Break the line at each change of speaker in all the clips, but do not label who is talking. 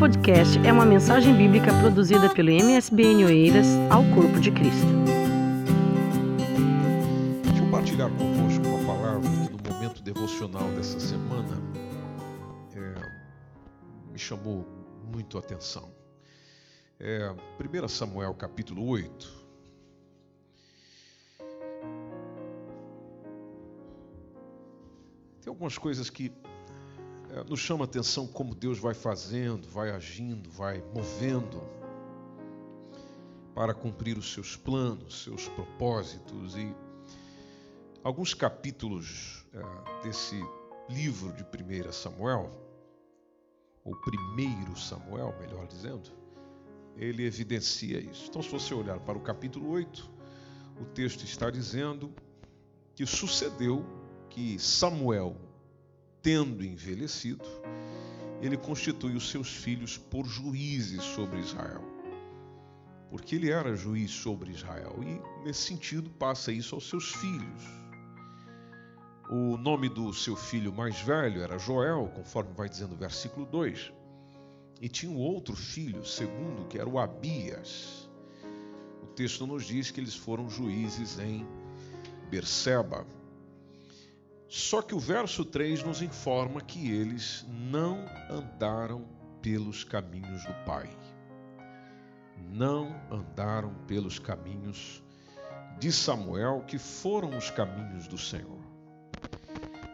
podcast é uma mensagem bíblica produzida pelo MSBN Oeiras ao Corpo de Cristo.
Deixa eu partilhar convosco uma palavra que no momento devocional dessa semana é, me chamou muito a atenção. É, 1 Samuel capítulo 8. Tem algumas coisas que nos chama a atenção como Deus vai fazendo, vai agindo, vai movendo para cumprir os seus planos, seus propósitos. E alguns capítulos é, desse livro de 1 Samuel, ou primeiro Samuel, melhor dizendo, ele evidencia isso. Então, se você olhar para o capítulo 8, o texto está dizendo que sucedeu que Samuel tendo envelhecido, ele constitui os seus filhos por juízes sobre Israel. Porque ele era juiz sobre Israel e, nesse sentido, passa isso aos seus filhos. O nome do seu filho mais velho era Joel, conforme vai dizendo o versículo 2. E tinha um outro filho, segundo, que era o Abias. O texto nos diz que eles foram juízes em Berseba. Só que o verso 3 nos informa que eles não andaram pelos caminhos do Pai. Não andaram pelos caminhos de Samuel, que foram os caminhos do Senhor.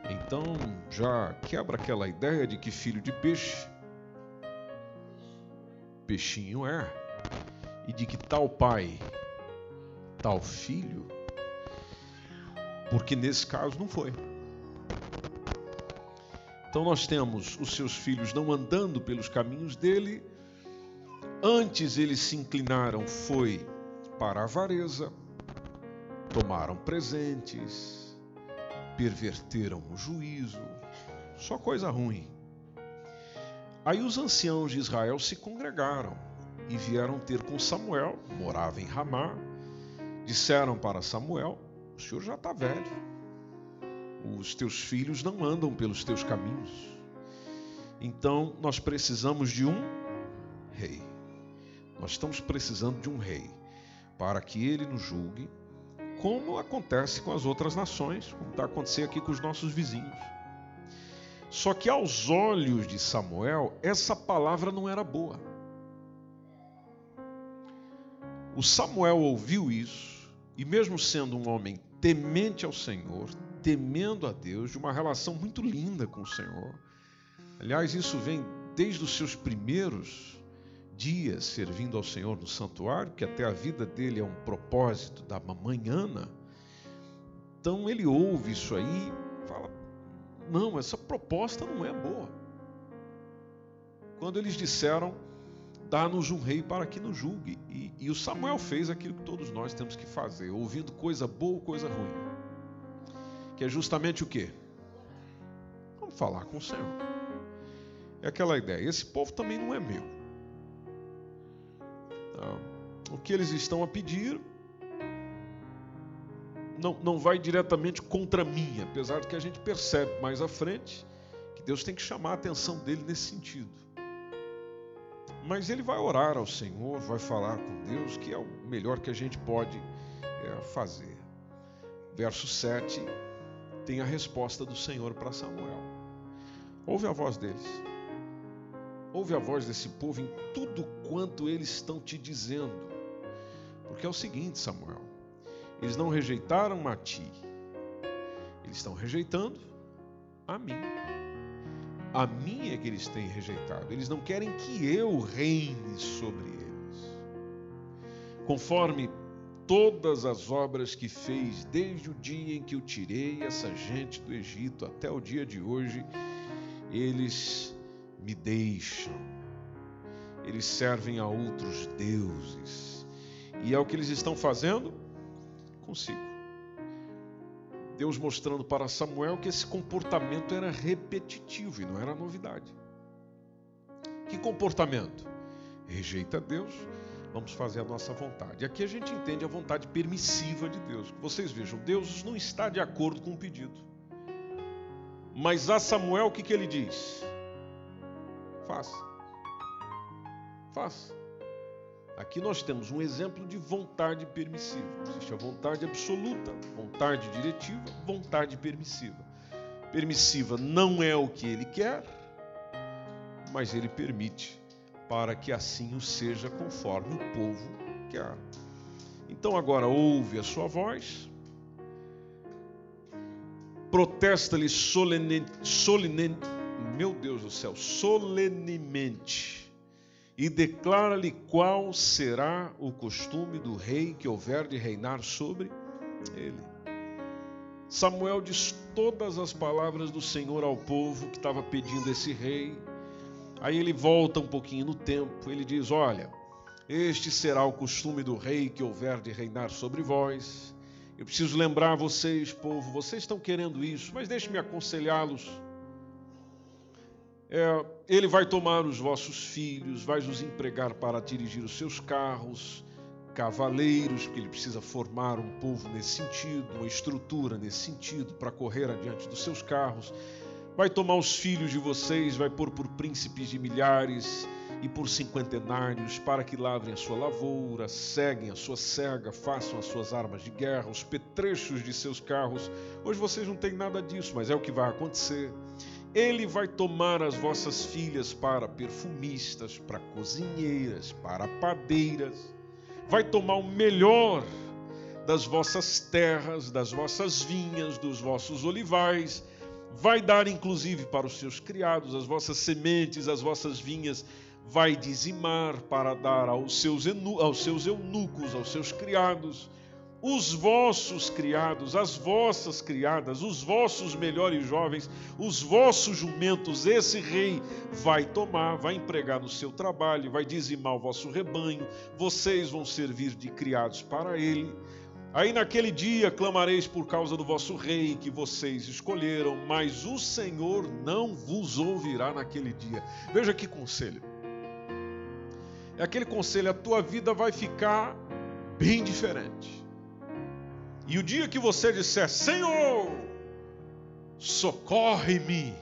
Então já quebra aquela ideia de que filho de peixe, peixinho é, e de que tal pai, tal filho, porque nesse caso não foi. Então nós temos os seus filhos não andando pelos caminhos dele, antes eles se inclinaram foi para a avareza, tomaram presentes, perverteram o juízo, só coisa ruim. Aí os anciãos de Israel se congregaram e vieram ter com Samuel, morava em Ramá, disseram para Samuel: O senhor já está velho os teus filhos não andam pelos teus caminhos. Então nós precisamos de um rei. Nós estamos precisando de um rei para que ele nos julgue, como acontece com as outras nações, como está acontecendo aqui com os nossos vizinhos. Só que aos olhos de Samuel, essa palavra não era boa. O Samuel ouviu isso, e mesmo sendo um homem temente ao Senhor, temendo a Deus, de uma relação muito linda com o Senhor. Aliás, isso vem desde os seus primeiros dias servindo ao Senhor no santuário, que até a vida dele é um propósito da mamãe Ana. Então ele ouve isso aí fala: Não, essa proposta não é boa. Quando eles disseram: Dá-nos um rei para que nos julgue. E, e o Samuel fez aquilo que todos nós temos que fazer, ouvindo coisa boa ou coisa ruim que é justamente o quê? Vamos falar com o Senhor. É aquela ideia. Esse povo também não é meu. Tá? O que eles estão a pedir não, não vai diretamente contra mim, apesar de que a gente percebe mais à frente que Deus tem que chamar a atenção dele nesse sentido. Mas ele vai orar ao Senhor, vai falar com Deus, que é o melhor que a gente pode é, fazer. Verso 7 tem a resposta do Senhor para Samuel. Ouve a voz deles. Ouve a voz desse povo em tudo quanto eles estão te dizendo. Porque é o seguinte, Samuel: eles não rejeitaram a ti, eles estão rejeitando a mim. A mim é que eles têm rejeitado. Eles não querem que eu reine sobre eles. Conforme todas as obras que fez desde o dia em que eu tirei essa gente do Egito até o dia de hoje, eles me deixam. Eles servem a outros deuses. E é o que eles estão fazendo consigo. Deus mostrando para Samuel que esse comportamento era repetitivo e não era novidade. Que comportamento? Rejeita Deus, vamos fazer a nossa vontade. Aqui a gente entende a vontade permissiva de Deus. Vocês vejam, Deus não está de acordo com o pedido. Mas a Samuel, o que, que ele diz? Faça. faça. Aqui nós temos um exemplo de vontade permissiva. Existe a vontade absoluta, vontade diretiva, vontade permissiva. Permissiva não é o que ele quer, mas ele permite para que assim o seja conforme o povo quer. Então agora ouve a sua voz, protesta-lhe solene, solene, meu Deus do céu, solenemente e declara-lhe qual será o costume do rei que houver de reinar sobre ele. Samuel diz todas as palavras do Senhor ao povo que estava pedindo esse rei. Aí ele volta um pouquinho no tempo, ele diz: Olha, este será o costume do rei que houver de reinar sobre vós. Eu preciso lembrar vocês, povo, vocês estão querendo isso, mas deixe-me aconselhá-los é, ele vai tomar os vossos filhos, vai os empregar para dirigir os seus carros, cavaleiros, porque ele precisa formar um povo nesse sentido, uma estrutura nesse sentido, para correr adiante dos seus carros. Vai tomar os filhos de vocês, vai pôr por príncipes de milhares e por cinquentenários, para que lavrem a sua lavoura, seguem a sua cega, façam as suas armas de guerra, os petrechos de seus carros. Hoje vocês não têm nada disso, mas é o que vai acontecer. Ele vai tomar as vossas filhas para perfumistas, para cozinheiras, para padeiras. Vai tomar o melhor das vossas terras, das vossas vinhas, dos vossos olivais. Vai dar inclusive para os seus criados as vossas sementes, as vossas vinhas. Vai dizimar para dar aos seus, aos seus eunucos, aos seus criados os vossos criados, as vossas criadas, os vossos melhores jovens, os vossos jumentos, esse rei vai tomar, vai empregar no seu trabalho, vai dizimar o vosso rebanho, vocês vão servir de criados para ele. Aí naquele dia clamareis por causa do vosso rei que vocês escolheram, mas o Senhor não vos ouvirá naquele dia. Veja que conselho. É aquele conselho, a tua vida vai ficar bem diferente. E o dia que você disser, Senhor, socorre-me,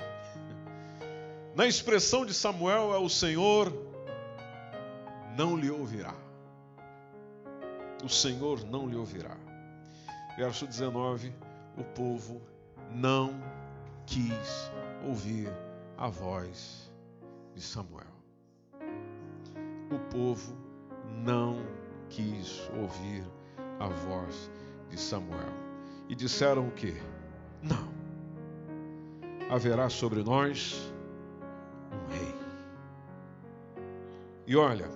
na expressão de Samuel é o Senhor não lhe ouvirá. O Senhor não lhe ouvirá. Verso 19: O povo não quis ouvir a voz de Samuel. O povo não quis ouvir a voz de Samuel. E disseram o que? Não. Haverá sobre nós um rei. E olha,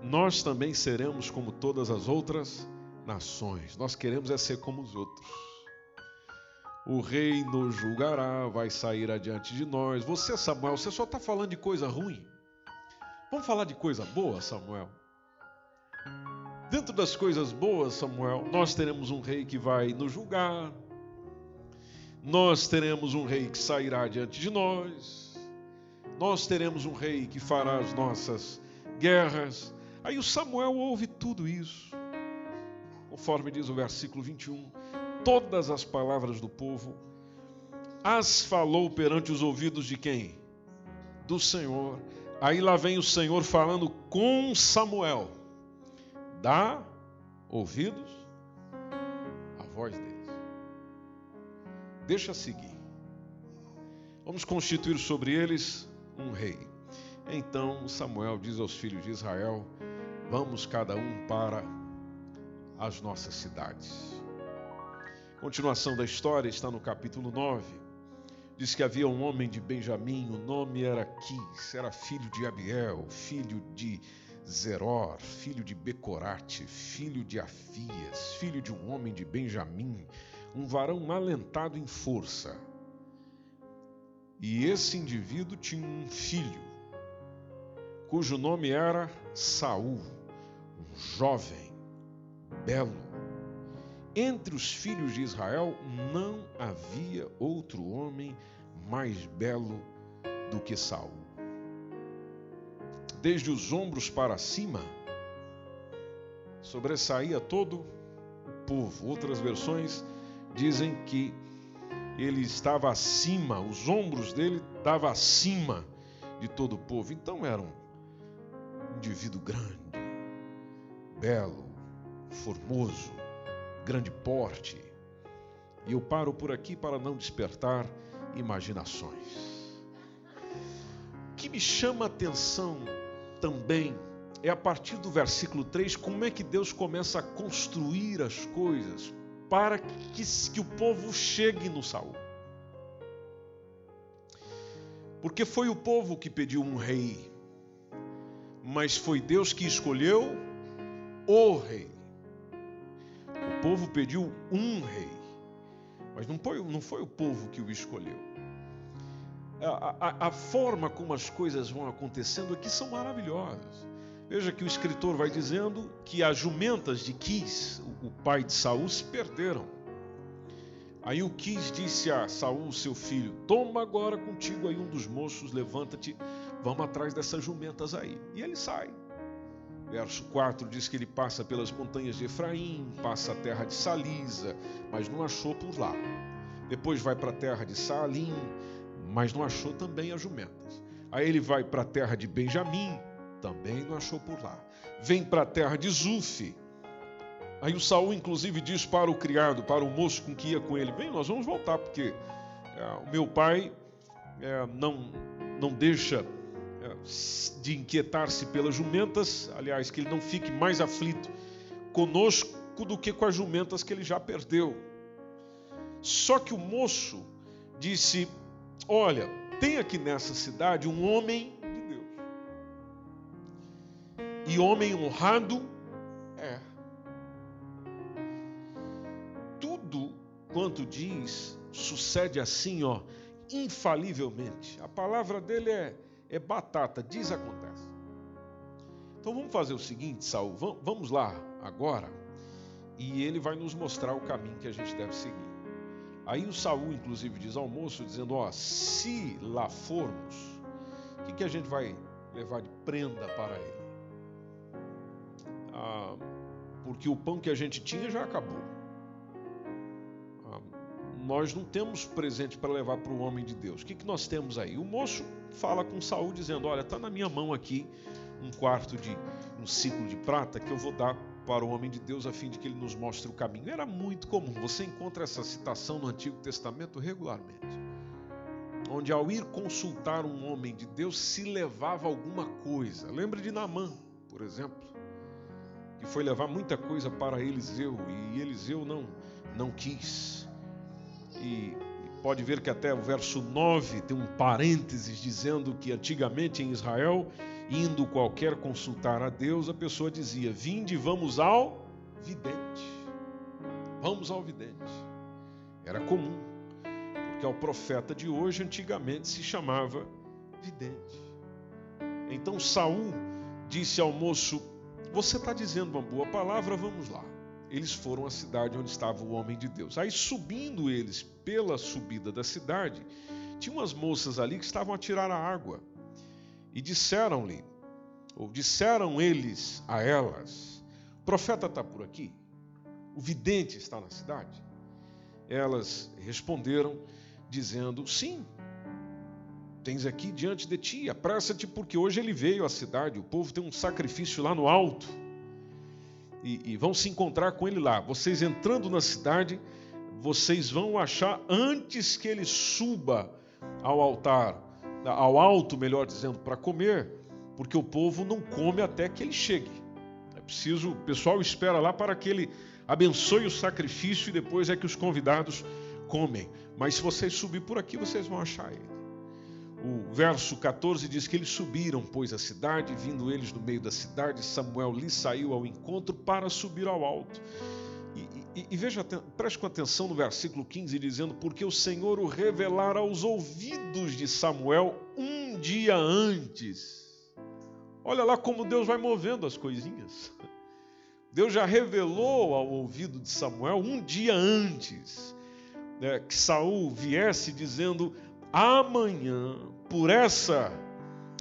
nós também seremos como todas as outras nações. Nós queremos é ser como os outros. O rei nos julgará, vai sair adiante de nós. Você, Samuel, você só está falando de coisa ruim. Vamos falar de coisa boa, Samuel? Dentro das coisas boas, Samuel, nós teremos um rei que vai nos julgar, nós teremos um rei que sairá diante de nós, nós teremos um rei que fará as nossas guerras. Aí o Samuel ouve tudo isso, conforme diz o versículo 21, todas as palavras do povo as falou perante os ouvidos de quem? Do Senhor. Aí lá vem o Senhor falando com Samuel dá ouvidos à voz deles. Deixa seguir. Vamos constituir sobre eles um rei. Então Samuel diz aos filhos de Israel: Vamos cada um para as nossas cidades. Continuação da história está no capítulo 9. Diz que havia um homem de Benjamim, o nome era Quis, era filho de Abiel, filho de Zeror, filho de Becorate, filho de Afias, filho de um homem de Benjamim, um varão alentado em força. E esse indivíduo tinha um filho, cujo nome era Saul, um jovem, belo. Entre os filhos de Israel não havia outro homem mais belo do que Saul desde os ombros para cima, sobressaía todo o povo. Outras versões dizem que ele estava acima, os ombros dele estavam acima de todo o povo. Então era um indivíduo grande, belo, formoso, grande porte. E eu paro por aqui para não despertar imaginações. O que me chama a atenção também é a partir do versículo 3 como é que Deus começa a construir as coisas para que, que o povo chegue no Saul. Porque foi o povo que pediu um rei, mas foi Deus que escolheu o rei. O povo pediu um rei, mas não foi, não foi o povo que o escolheu. A, a, a forma como as coisas vão acontecendo aqui são maravilhosas. Veja que o escritor vai dizendo que as jumentas de Quis, o pai de Saul, se perderam. Aí o Quis disse a Saul, seu filho: Toma agora contigo aí um dos moços, levanta-te, vamos atrás dessas jumentas aí. E ele sai. Verso 4 diz que ele passa pelas montanhas de Efraim, passa a terra de Salisa, mas não achou por lá. Depois vai para a terra de Salim, mas não achou também as jumentas. Aí ele vai para a terra de Benjamim, também não achou por lá. Vem para a terra de Zuf. Aí o Saul, inclusive, diz para o criado, para o moço com que ia com ele: Vem, nós vamos voltar, porque é, o meu pai é, não, não deixa de inquietar-se pelas jumentas, aliás, que ele não fique mais aflito conosco do que com as jumentas que ele já perdeu. Só que o moço disse: Olha, tem aqui nessa cidade um homem e homem honrado é. Tudo quanto diz sucede assim, ó, infalivelmente. A palavra dele é, é batata, diz acontece. Então vamos fazer o seguinte, Saul, vamos lá agora e ele vai nos mostrar o caminho que a gente deve seguir. Aí o Saul, inclusive, diz ao moço, dizendo: Ó, se lá formos, o que, que a gente vai levar de prenda para ele? ah, porque o pão que a gente tinha já acabou. Ah, nós não temos presente para levar para o homem de Deus. O que, que nós temos aí? O moço fala com Saul dizendo: Olha, está na minha mão aqui um quarto de um ciclo de prata que eu vou dar para o homem de Deus a fim de que ele nos mostre o caminho. Era muito comum. Você encontra essa citação no Antigo Testamento regularmente. Onde ao ir consultar um homem de Deus se levava alguma coisa. Lembra de Naamã, por exemplo que foi levar muita coisa para Eliseu e Eliseu não, não quis. E, pode ver que até o verso 9 tem um parênteses dizendo que antigamente em Israel, indo qualquer consultar a Deus, a pessoa dizia: Vinde, vamos ao vidente. Vamos ao vidente. Era comum, porque ao profeta de hoje antigamente se chamava vidente. Então Saul disse ao moço: você está dizendo uma boa palavra, vamos lá. Eles foram à cidade onde estava o homem de Deus. Aí, subindo eles pela subida da cidade, tinha umas moças ali que estavam a tirar a água. E disseram-lhe, ou disseram eles a elas: O profeta está por aqui? O vidente está na cidade? Elas responderam, dizendo: Sim, tens aqui diante de ti, apressa-te, porque hoje ele veio à cidade, o povo tem um sacrifício lá no alto, e, e vão se encontrar com ele lá. Vocês entrando na cidade, vocês vão achar antes que ele suba ao altar, ao alto, melhor dizendo, para comer, porque o povo não come até que ele chegue. É preciso, o pessoal espera lá para que ele abençoe o sacrifício e depois é que os convidados comem. Mas se vocês subir por aqui, vocês vão achar ele. O verso 14 diz que eles subiram, pois, a cidade, vindo eles no meio da cidade, Samuel lhe saiu ao encontro para subir ao alto. E, e, e veja, preste atenção no versículo 15, dizendo: Porque o Senhor o revelara aos ouvidos de Samuel um dia antes. Olha lá como Deus vai movendo as coisinhas. Deus já revelou ao ouvido de Samuel um dia antes né, que Saul viesse dizendo: Amanhã, por essa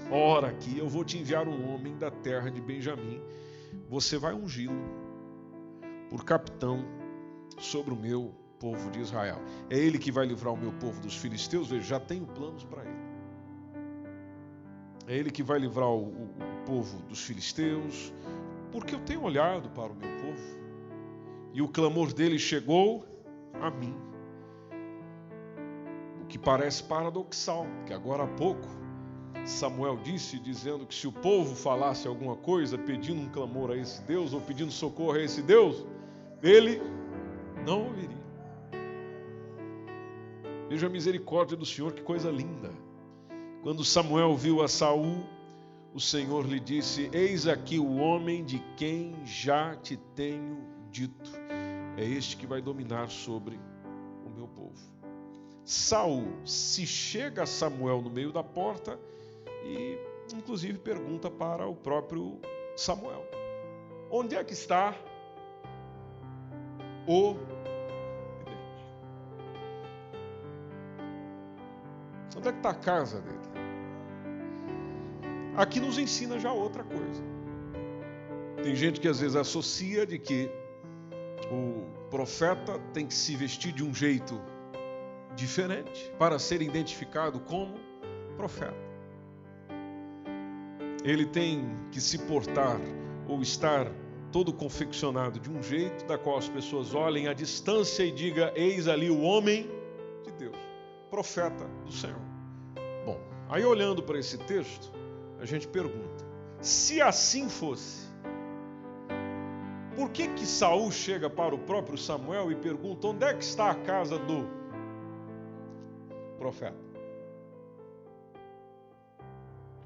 hora aqui, eu vou te enviar um homem da terra de Benjamim. Você vai ungí-lo por capitão sobre o meu povo de Israel. É ele que vai livrar o meu povo dos filisteus. Veja, já tenho planos para ele. É ele que vai livrar o, o, povo dos filisteus, porque eu tenho olhado para o meu povo e o clamor dele chegou a mim. Que parece paradoxal, que agora há pouco Samuel disse, dizendo que se o povo falasse alguma coisa, pedindo um clamor a esse Deus ou pedindo socorro a esse Deus, ele não ouviria. Veja a misericórdia do Senhor, que coisa linda. Quando Samuel viu a Saul, o Senhor lhe disse: Eis aqui o homem de quem já te tenho dito. É este que vai dominar sobre. Saul se chega a Samuel no meio da porta e, inclusive, pergunta para o próprio Samuel: Onde é que está o Onde é que está a casa dele? Aqui nos ensina já outra coisa. Tem gente que às vezes associa de que o profeta tem que se vestir de um jeito diferente para ser identificado como profeta. Ele tem que se portar ou estar todo confeccionado de um jeito da qual as pessoas olhem à distância e digam: Eis ali o homem de Deus, profeta do Senhor. Bom, aí olhando para esse texto, a gente pergunta: se assim fosse, por que que Saul chega para o próprio Samuel e pergunta onde é que está a casa do profeta?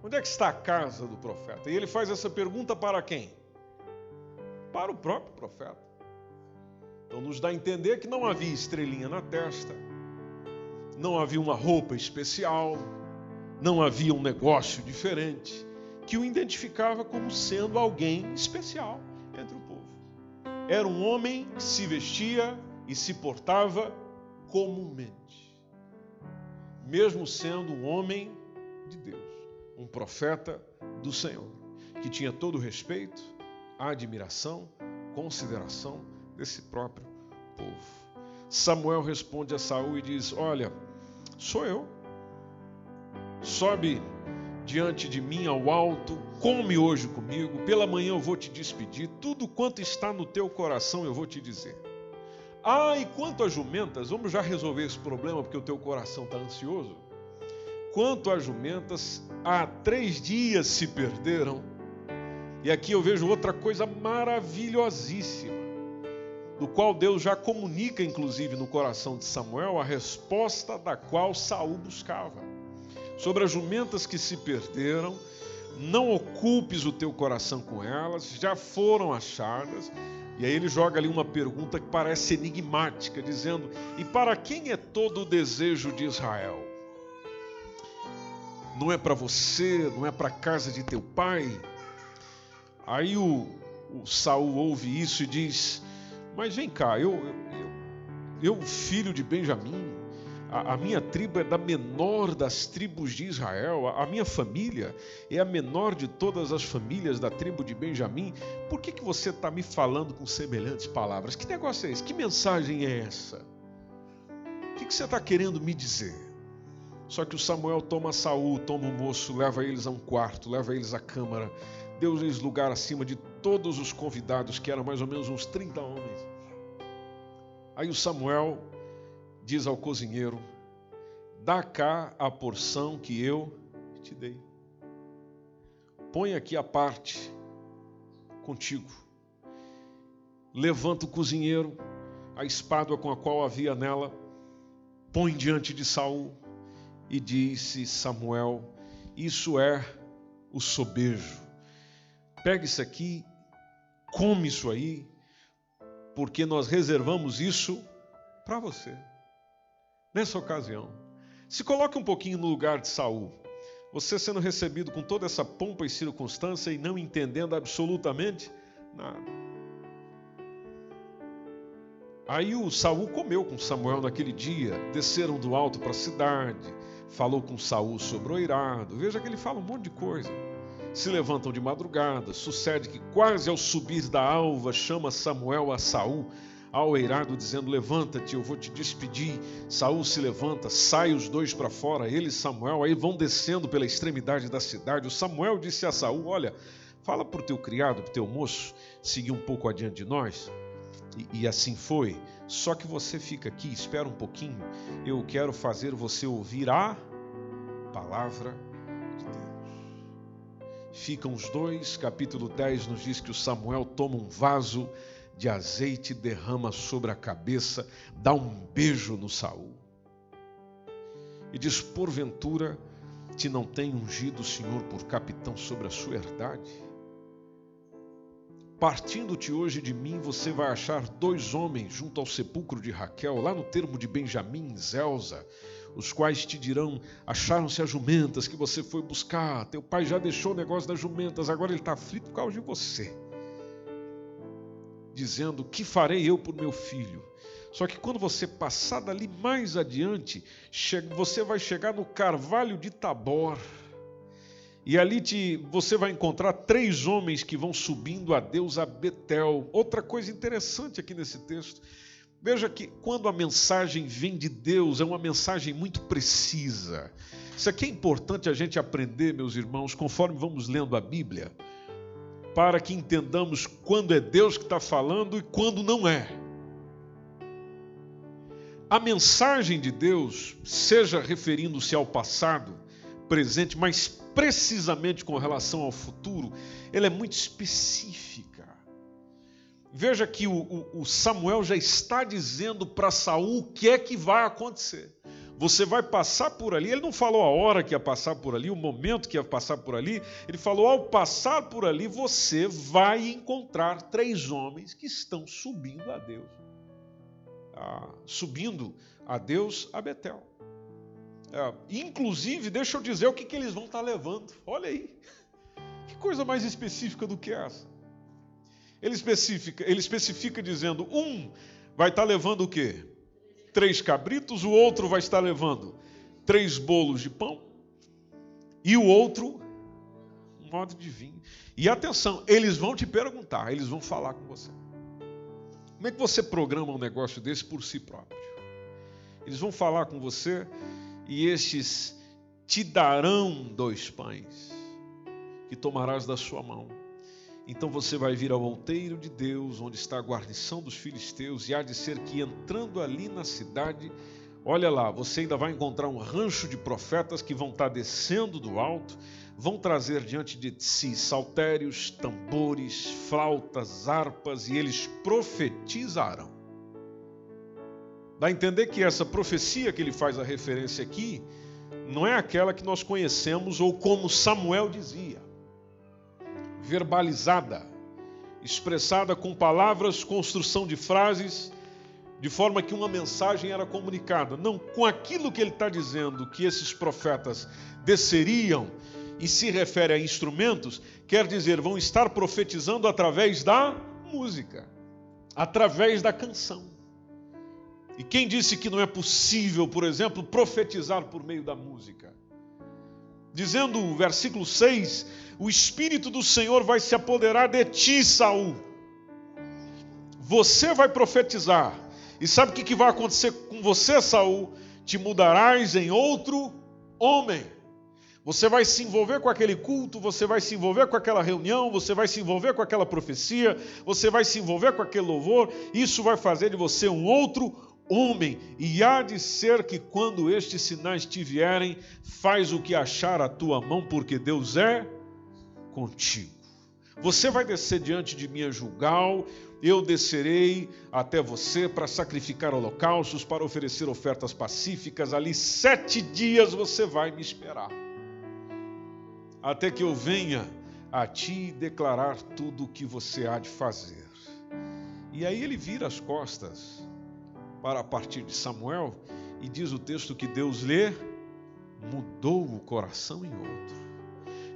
Onde é que está a casa do profeta? E ele faz essa pergunta para quem? Para o próprio profeta. Então nos dá a entender que não havia estrelinha na testa, não havia uma roupa especial, não havia um negócio diferente que o identificava como sendo alguém especial entre o povo. Era um homem que se vestia e se portava comumente, mesmo sendo um homem de Deus, um profeta do Senhor, que tinha todo o respeito, admiração, consideração desse próprio povo. Samuel responde a Saul e diz: Olha, sou eu sobe diante de mim ao alto, come hoje comigo, pela manhã eu vou te despedir, tudo quanto está no teu coração eu vou te dizer. Ah, e quanto às jumentas, vamos já resolver esse problema porque o teu coração está ansioso? Quanto às jumentas, há três dias se perderam. E aqui eu vejo outra coisa maravilhosíssima, do qual Deus já comunica, inclusive, no coração de Samuel, a resposta da qual Saul buscava sobre as jumentas que se perderam, não ocupes o teu coração com elas, já foram achadas. E aí ele joga ali uma pergunta que parece enigmática, dizendo: E para quem é todo o desejo de Israel? Não é para você, não é para a casa de teu pai? Aí o, o Saul ouve isso e diz: Mas vem cá, eu, eu, eu filho de Benjamim, a, a, minha tribo é da menor das tribos de Israel, a, a, minha família é a menor de todas as famílias da tribo de Benjamim. Por que, que você está me falando com semelhantes palavras? Que negócio é esse? Que mensagem é essa? O que, que você está querendo me dizer? Só que o Samuel toma Saul, toma o moço, leva eles a um quarto, leva eles à câmara, deu-lhes lugar acima de todos os convidados, que eram mais ou menos uns 30 homens. Aí o Samuel diz ao cozinheiro: Dá cá a porção que eu te dei. Põe aqui a parte contigo. Levanta o cozinheiro, a espada com a qual havia nela, põe diante de Saul e disse Samuel: Isso é o sobejo. Pega isso aqui, come isso aí, porque nós reservamos isso para você nessa ocasião. Se coloque um pouquinho no lugar de Saul. Você sendo recebido com toda essa pompa e circunstância e não entendendo absolutamente nada. Aí o Saul comeu com Samuel naquele dia, desceram do alto para a cidade, falou com Saul sobre o eirado. Veja que ele fala um monte de coisa. Se levantam de madrugada, sucede que quase ao subir da alva chama Samuel a Saul ao eirado, dizendo: Levanta-te, eu vou te despedir. Saul se levanta, sai os dois para fora, ele e Samuel, aí vão descendo pela extremidade da cidade. O Samuel disse a Saul: Olha, fala para o teu criado, para o teu moço, seguir um pouco adiante de nós. E, e assim foi. Só que você fica aqui, espera um pouquinho. Eu quero fazer você ouvir a palavra de Deus. Ficam os dois, capítulo 10 nos diz que o Samuel toma um vaso de azeite derrama sobre a cabeça, dá um beijo no Saul. E diz: Porventura te não tem ungido o Senhor por capitão sobre a sua herdade? Partindo-te hoje de mim, você vai achar dois homens junto ao sepulcro de Raquel, lá no termo de Benjamim, Zelza, os quais te dirão: acharam-se as jumentas que você foi buscar. Teu pai já deixou o negócio das jumentas, agora ele está aflito por causa de você dizendo: Que farei eu por meu filho? Só que quando você passar dali mais adiante, você vai chegar no Carvalho de Tabor. E ali te, você vai encontrar três homens que vão subindo a Deus a Betel. Outra coisa interessante aqui nesse texto. Veja que quando a mensagem vem de Deus, é uma mensagem muito precisa. Isso aqui é importante a gente aprender, meus irmãos, conforme vamos lendo a Bíblia para que entendamos quando é Deus que está falando e quando não é. A mensagem de Deus, seja referindo-se ao passado, presente, mas precisamente com relação ao futuro, ela é muito específica. Veja que o, o Samuel já está dizendo para Saul o que é que vai acontecer. Você vai passar por ali. Ele não falou a hora que ia passar por ali, o momento que ia passar por ali. Ele falou: ao passar por ali, você vai encontrar três homens que estão subindo a Deus. Ah, subindo a Deus a Betel. É, inclusive, deixa eu dizer o que, que eles vão estar levando. Olha aí. Que coisa mais específica do que essa? Ele especifica, ele especifica dizendo: um vai estar levando o quê? Três cabritos, o outro vai estar levando três bolos de pão e o outro um modo de vinho. E atenção, eles vão te perguntar, eles vão falar com você. Como é que você programa um negócio desse por si próprio? Eles vão falar com você e estes te darão dois pães que tomarás da sua mão então você vai vir ao outeiro de Deus, onde está a guarnição dos filisteus, e há de ser que entrando ali na cidade, olha lá, você ainda vai encontrar um rancho de profetas que vão estar descendo do alto, vão trazer diante de si saltérios, tambores, flautas, harpas, e eles profetizarão. Dá a entender que essa profecia que ele faz a referência aqui não é aquela que nós conhecemos ou como Samuel dizia verbalizada, expressada com palavras, construção de frases, de forma que uma mensagem era comunicada. Não com aquilo que ele está dizendo, que esses profetas desceriam e se refere a instrumentos, quer dizer, vão estar profetizando através da música, através da canção. E quem disse que não é possível, por exemplo, profetizar por meio da música? Dizendo o versículo 6: O Espírito do Senhor vai se apoderar de ti, Saul. Você vai profetizar. E sabe o que vai acontecer com você, Saul? Te mudarás em outro homem. Você vai se envolver com aquele culto, você vai se envolver com aquela reunião, você vai se envolver com aquela profecia, você vai se envolver com aquele louvor. Isso vai fazer de você um outro homem, e há de ser que quando estes sinais te vierem, faz o que achar a tua mão, porque Deus é contigo. Você vai descer diante de mim a julgal, eu descerei até você para sacrificar holocaustos, para oferecer ofertas pacíficas. Ali sete dias você vai me esperar, até que eu venha a ti declarar tudo o que você há de fazer. E aí ele vira as costas para partir de Samuel, e diz o texto que Deus lhe mudou o coração em outro.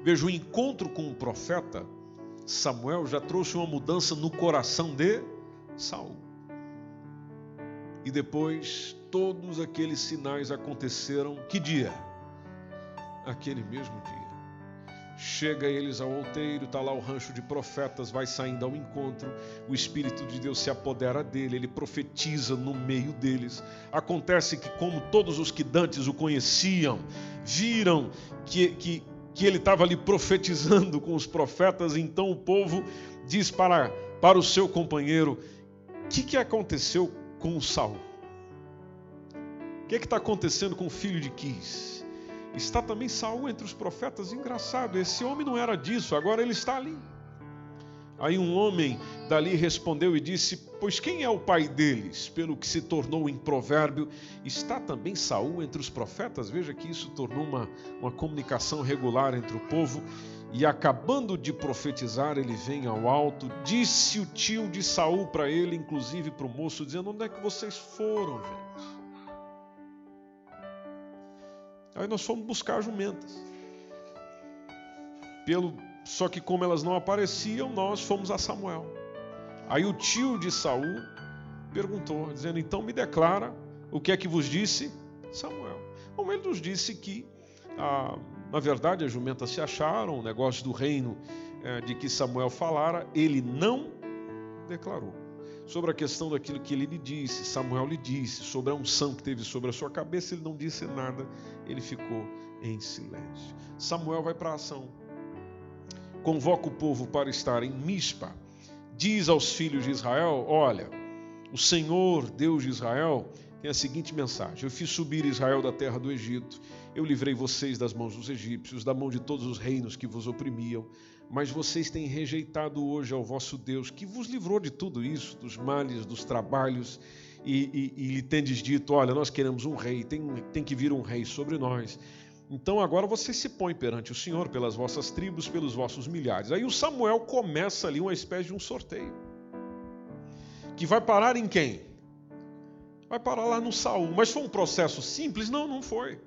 Veja, o encontro com o profeta Samuel já trouxe uma mudança no coração de Saul. E depois todos aqueles sinais aconteceram que dia? Aquele mesmo dia. Chega eles ao outeiro, está lá o rancho de profetas, vai saindo ao encontro, o Espírito de Deus se apodera dele, ele profetiza no meio deles. Acontece que, como todos os que dantes o conheciam, viram que, que, que ele estava ali profetizando com os profetas, então o povo diz para, para o seu companheiro: O que, que aconteceu com Saul? O que está acontecendo com o filho de Quis? Está também Saul entre os profetas. Engraçado, esse homem não era disso, agora ele está ali. Aí um homem dali respondeu e disse: Pois quem é o pai deles? Pelo que se tornou em provérbio, está também Saul entre os profetas. Veja que isso tornou uma, uma comunicação regular entre o povo. E acabando de profetizar, ele vem ao alto, disse o tio de Saul para ele, inclusive para o moço, dizendo: Onde é que vocês foram, gente? Aí nós fomos buscar jumentas. Pelo, só que como elas não apareciam, nós fomos a Samuel. Aí o tio de Saul perguntou, dizendo: Então me declara o que é que vos disse Samuel. Bom, ele nos disse que, ah, na verdade, as jumentas se acharam, o negócio do reino eh, de que Samuel falara, ele não declarou sobre a questão daquilo que ele lhe disse, Samuel lhe disse, sobre a unção que teve sobre a sua cabeça, ele não disse nada, ele ficou em silêncio. Samuel vai para a ação. Convoca o povo para estar em Mispa. Diz aos filhos de Israel: Olha, o Senhor, Deus de Israel, tem a seguinte mensagem: Eu fiz subir Israel da terra do Egito, eu livrei vocês das mãos dos egípcios, da mão de todos os reinos que vos oprimiam mas vocês têm rejeitado hoje ao vosso Deus, que vos livrou de tudo isso, dos males, dos trabalhos, e, lhe tendes dito: Olha, nós queremos um rei, tem, tem que vir um rei sobre nós. Então agora vocês se põem perante o Senhor pelas vossas tribos, pelos vossos milhares. Aí o Samuel começa ali uma espécie de um sorteio. Que vai parar em quem? Vai parar lá no Saul. Mas foi um processo simples? Não, não foi.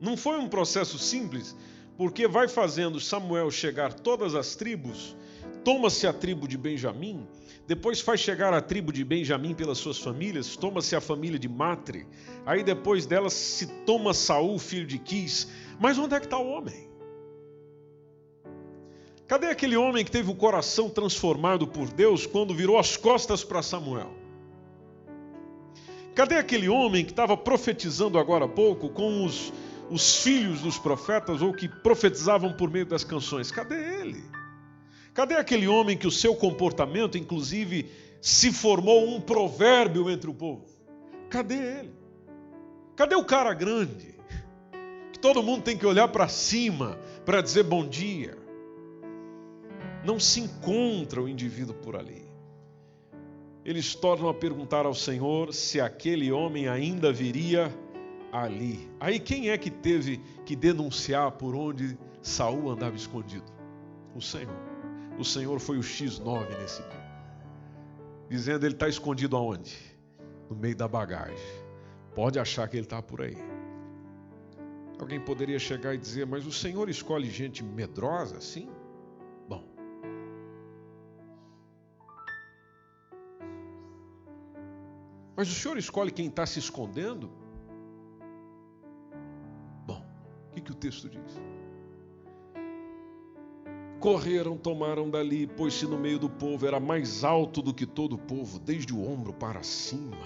Não foi um processo simples, porque vai fazendo Samuel chegar todas as tribos, toma-se a tribo de Benjamim, depois faz chegar a tribo de Benjamim pelas suas famílias, toma-se a família de Matre, aí depois delas se toma Saul, filho de Quis. Mas onde é que está o homem? Cadê aquele homem que teve o coração transformado por Deus quando virou as costas para Samuel? Cadê aquele homem que estava profetizando agora há pouco com os os filhos dos profetas ou que profetizavam por meio das canções. Cadê ele? Cadê aquele homem que o seu comportamento, inclusive, se formou um provérbio entre o povo? Cadê ele? Cadê o cara grande? Que todo mundo tem que olhar para cima para dizer bom dia. Não se encontra o indivíduo por ali. Eles tornam a perguntar ao Senhor se aquele homem ainda viria ali. Aí quem é que teve que denunciar por onde Saul andava escondido? O Senhor. O Senhor foi o X9 nesse dia. Dizendo ele está escondido aonde? No meio da bagagem. Pode achar que ele está por aí. Alguém poderia chegar e dizer, mas o Senhor escolhe gente medrosa assim? Bom. Mas o Senhor escolhe quem está se escondendo? O que, que o texto diz? Correram, tomaram dali, pôs-se no meio do povo, era mais alto do que todo o povo, desde o ombro para cima.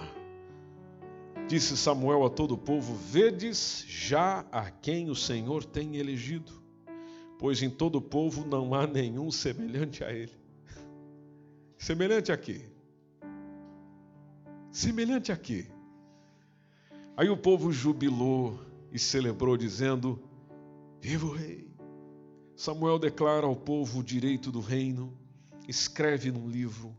Disse Samuel a todo o povo: Vedes já a quem o Senhor tem elegido, pois em todo o povo não há nenhum semelhante a ele. Semelhante a quê? Semelhante a quê? Aí o povo jubilou, e celebrou, dizendo: Viva o Rei! Samuel declara ao povo o direito do reino, escreve num livro,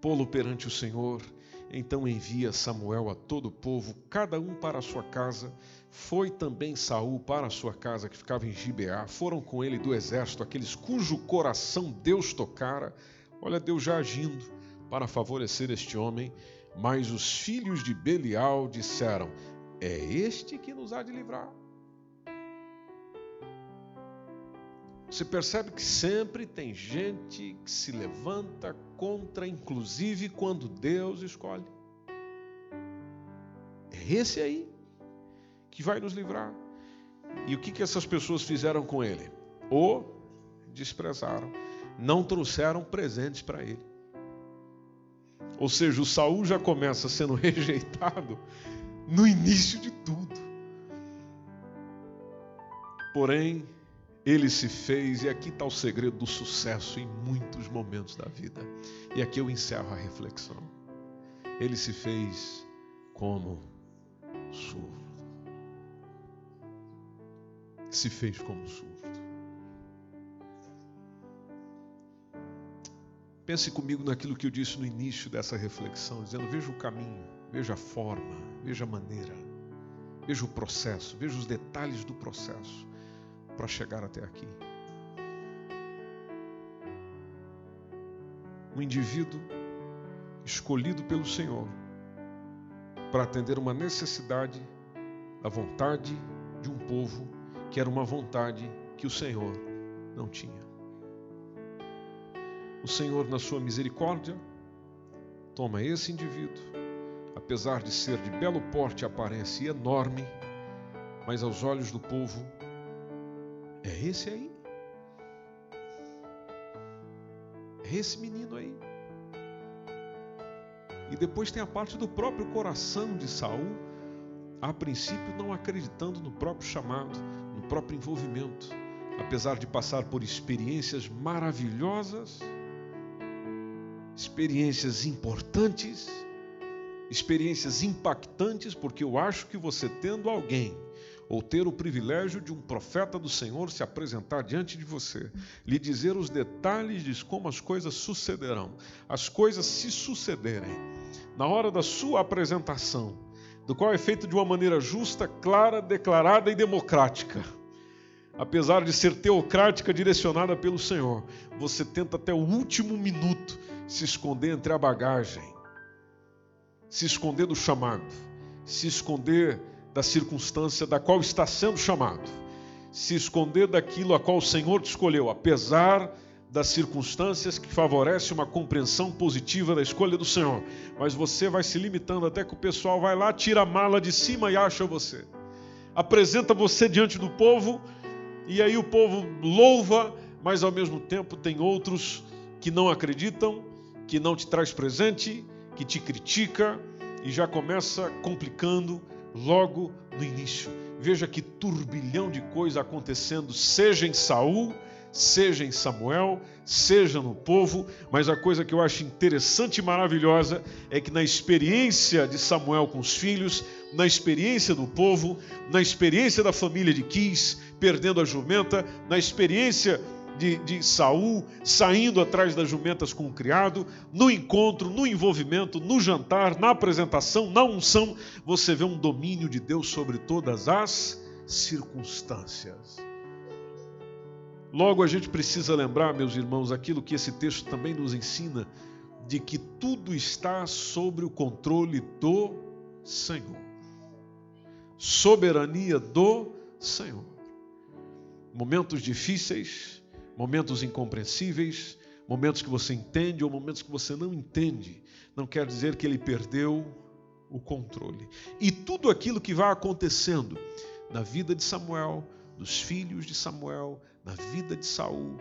pô-lo perante o Senhor. Então envia Samuel a todo o povo, cada um para a sua casa. Foi também Saul para a sua casa, que ficava em Gibeá. Foram com ele do exército aqueles cujo coração Deus tocara. Olha, Deus já agindo para favorecer este homem. Mas os filhos de Belial disseram: é este que nos há de livrar. Você percebe que sempre tem gente que se levanta contra, inclusive quando Deus escolhe. É esse aí que vai nos livrar. E o que, que essas pessoas fizeram com ele? o desprezaram, não trouxeram presentes para ele. Ou seja, o Saul já começa sendo rejeitado no início de tudo. Porém, ele se fez, e aqui está o segredo do sucesso em muitos momentos da vida. E aqui eu encerro a reflexão. Ele se fez como surdo. Se fez como surdo. Pense comigo naquilo que eu disse no início dessa reflexão, dizendo: veja o caminho, veja a forma, veja a maneira, veja o processo, veja os detalhes do processo para chegar até aqui. Um indivíduo escolhido pelo Senhor para atender uma necessidade da vontade de um povo que era uma vontade que o Senhor não tinha. O Senhor, na sua misericórdia, toma esse indivíduo, apesar de ser de belo porte aparência enorme, mas aos olhos do povo, é esse aí. É esse menino aí. E depois tem a parte do próprio coração de Saul, a princípio não acreditando no próprio chamado, no próprio envolvimento, apesar de passar por experiências maravilhosas experiências importantes, experiências impactantes, porque eu acho que você tendo alguém ou ter o privilégio de um profeta do Senhor se apresentar diante de você, lhe dizer os detalhes de como as coisas sucederão, as coisas se sucederem, na hora da sua apresentação, do qual é feito de uma maneira justa, clara, declarada e democrática. Apesar de ser teocrática direcionada pelo Senhor, você tenta até o último minuto se esconder entre a bagagem, se esconder do chamado, se esconder da circunstância da qual está sendo chamado, se esconder daquilo a qual o Senhor te escolheu, apesar das circunstâncias que favorecem uma compreensão positiva da escolha do Senhor. Mas você vai se limitando até que o pessoal vai lá, tira a mala de cima e acha você. Apresenta você diante do povo, e aí o povo louva, mas ao mesmo tempo tem outros que não acreditam, que não te traz presente, que te critica e já começa complicando logo no início. Veja que turbilhão de coisa acontecendo, seja em Saul, seja em Samuel, seja no povo, mas a coisa que eu acho interessante e maravilhosa é que na experiência de Samuel com os filhos, na experiência do povo, na experiência da família de Quis, perdendo a jumenta, na experiência de, de Saul saindo atrás das jumentas com o criado, no encontro, no envolvimento, no jantar, na apresentação, na unção, você vê um domínio de Deus sobre todas as circunstâncias. Logo a gente precisa lembrar, meus irmãos, aquilo que esse texto também nos ensina, de que tudo está sobre o controle do Senhor. Soberania do Senhor. Momentos difíceis, momentos incompreensíveis, momentos que você entende ou momentos que você não entende, não quer dizer que ele perdeu o controle. E tudo aquilo que vai acontecendo na vida de Samuel, dos filhos de Samuel, na vida de Saul,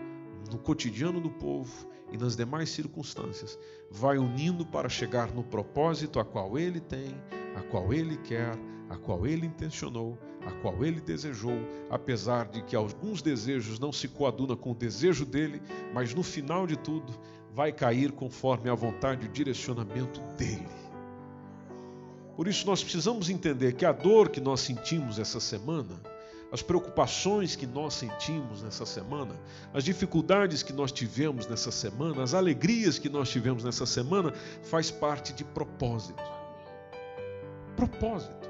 no cotidiano do povo e nas demais circunstâncias, vai unindo para chegar no propósito a qual ele tem, a qual ele quer, a qual ele intencionou a qual ele desejou, apesar de que alguns desejos não se coadunam com o desejo dele, mas no final de tudo vai cair conforme a vontade e o direcionamento dele. Por isso nós precisamos entender que a dor que nós sentimos essa semana, as preocupações que nós sentimos nessa semana, as dificuldades que nós tivemos nessa semana, as alegrias que nós tivemos nessa semana, faz parte de propósito. Propósito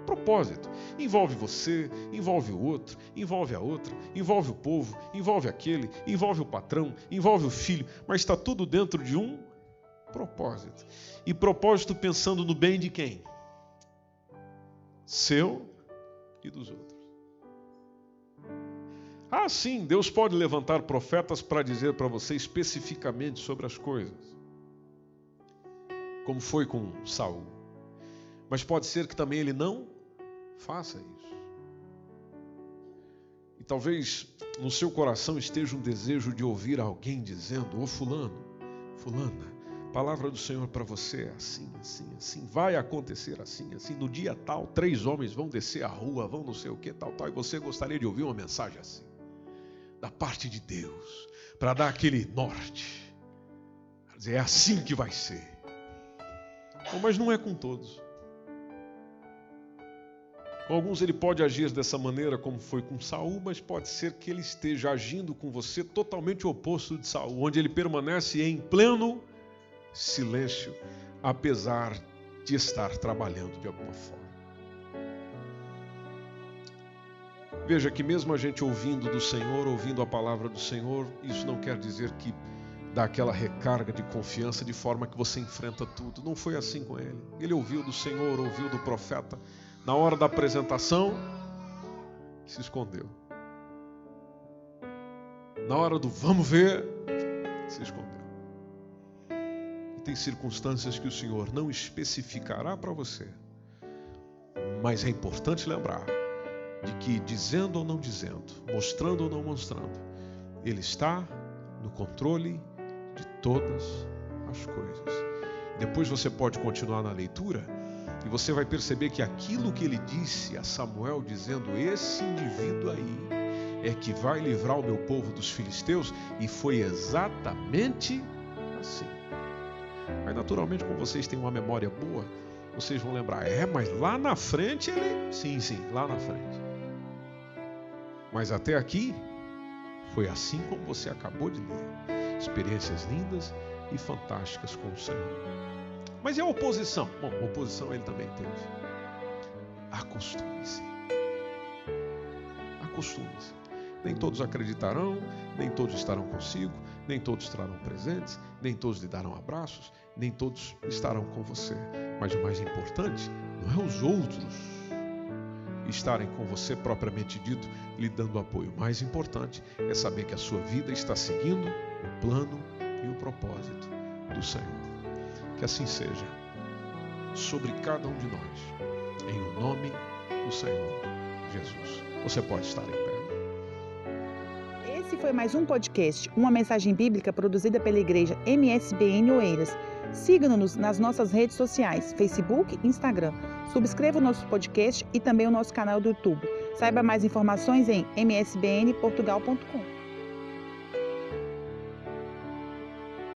propósito. Envolve você, envolve o outro, envolve a outra, envolve o povo, envolve aquele, envolve o patrão, envolve o filho, mas está tudo dentro de um propósito. E propósito pensando no bem de quem? Seu e dos outros. Ah, sim, Deus pode levantar profetas para dizer para você especificamente sobre as coisas. Como foi com Saul. Mas pode ser que também ele não Faça isso. talvez no seu coração esteja um desejo de ouvir alguém dizendo: Ô Fulano, Fulana, palavra do Senhor para você é assim, assim, assim, vai acontecer assim, assim, no dia tal, três homens vão descer a rua, vão não sei o que, tal, tal, e você gostaria de ouvir uma mensagem assim, da parte de Deus, para dar aquele norte, dizer, é assim que vai ser. Mas não é com todos. Com alguns ele pode agir dessa maneira, como foi com Saul, mas pode ser que ele esteja agindo com você totalmente oposto de Saul, onde ele permanece em pleno silêncio, apesar de estar trabalhando de alguma forma. Veja que mesmo a gente ouvindo do Senhor, ouvindo a palavra do Senhor, isso não quer dizer que dá aquela recarga de confiança de forma que você enfrenta tudo. Não foi assim com ele. Ele ouviu do Senhor, ouviu do profeta, na hora da apresentação, se escondeu. Na hora do vamos ver, se escondeu. E tem circunstâncias que o Senhor não especificará para você. Mas é importante lembrar de que, dizendo ou não dizendo, mostrando ou não mostrando, Ele está no controle de todas as coisas. Depois você pode continuar na leitura e você vai perceber que aquilo que ele disse a Samuel, dizendo: Esse indivíduo aí é que vai livrar o meu povo dos filisteus, e foi exatamente assim. Aí, naturalmente, como vocês têm uma memória boa, vocês vão lembrar: é, mas lá na frente ele. Sim, sim, lá na frente. Mas até aqui, foi assim como você acabou de ler. Experiências lindas e fantásticas com o Senhor. Mas e a oposição? Bom, oposição ele também teve. Acostume-se. Acostume-se. Nem todos acreditarão, nem todos estarão consigo, nem todos estarão presentes, nem todos lhe darão abraços, nem todos estarão com você. Mas o mais importante não é os outros estarem com você propriamente dito, lhe dando apoio. O mais importante é saber que a sua vida está seguindo o plano e o propósito do Senhor. Que assim seja sobre cada um de nós, em o nome do Senhor Jesus. Você pode estar em pé.
Esse foi mais um podcast, uma mensagem bíblica produzida pela igreja MSBN Oeiras. Siga-nos nas nossas redes sociais, Facebook e Instagram. Subscreva o nosso podcast e também o nosso canal do YouTube. Saiba mais informações em msbnportugal.com.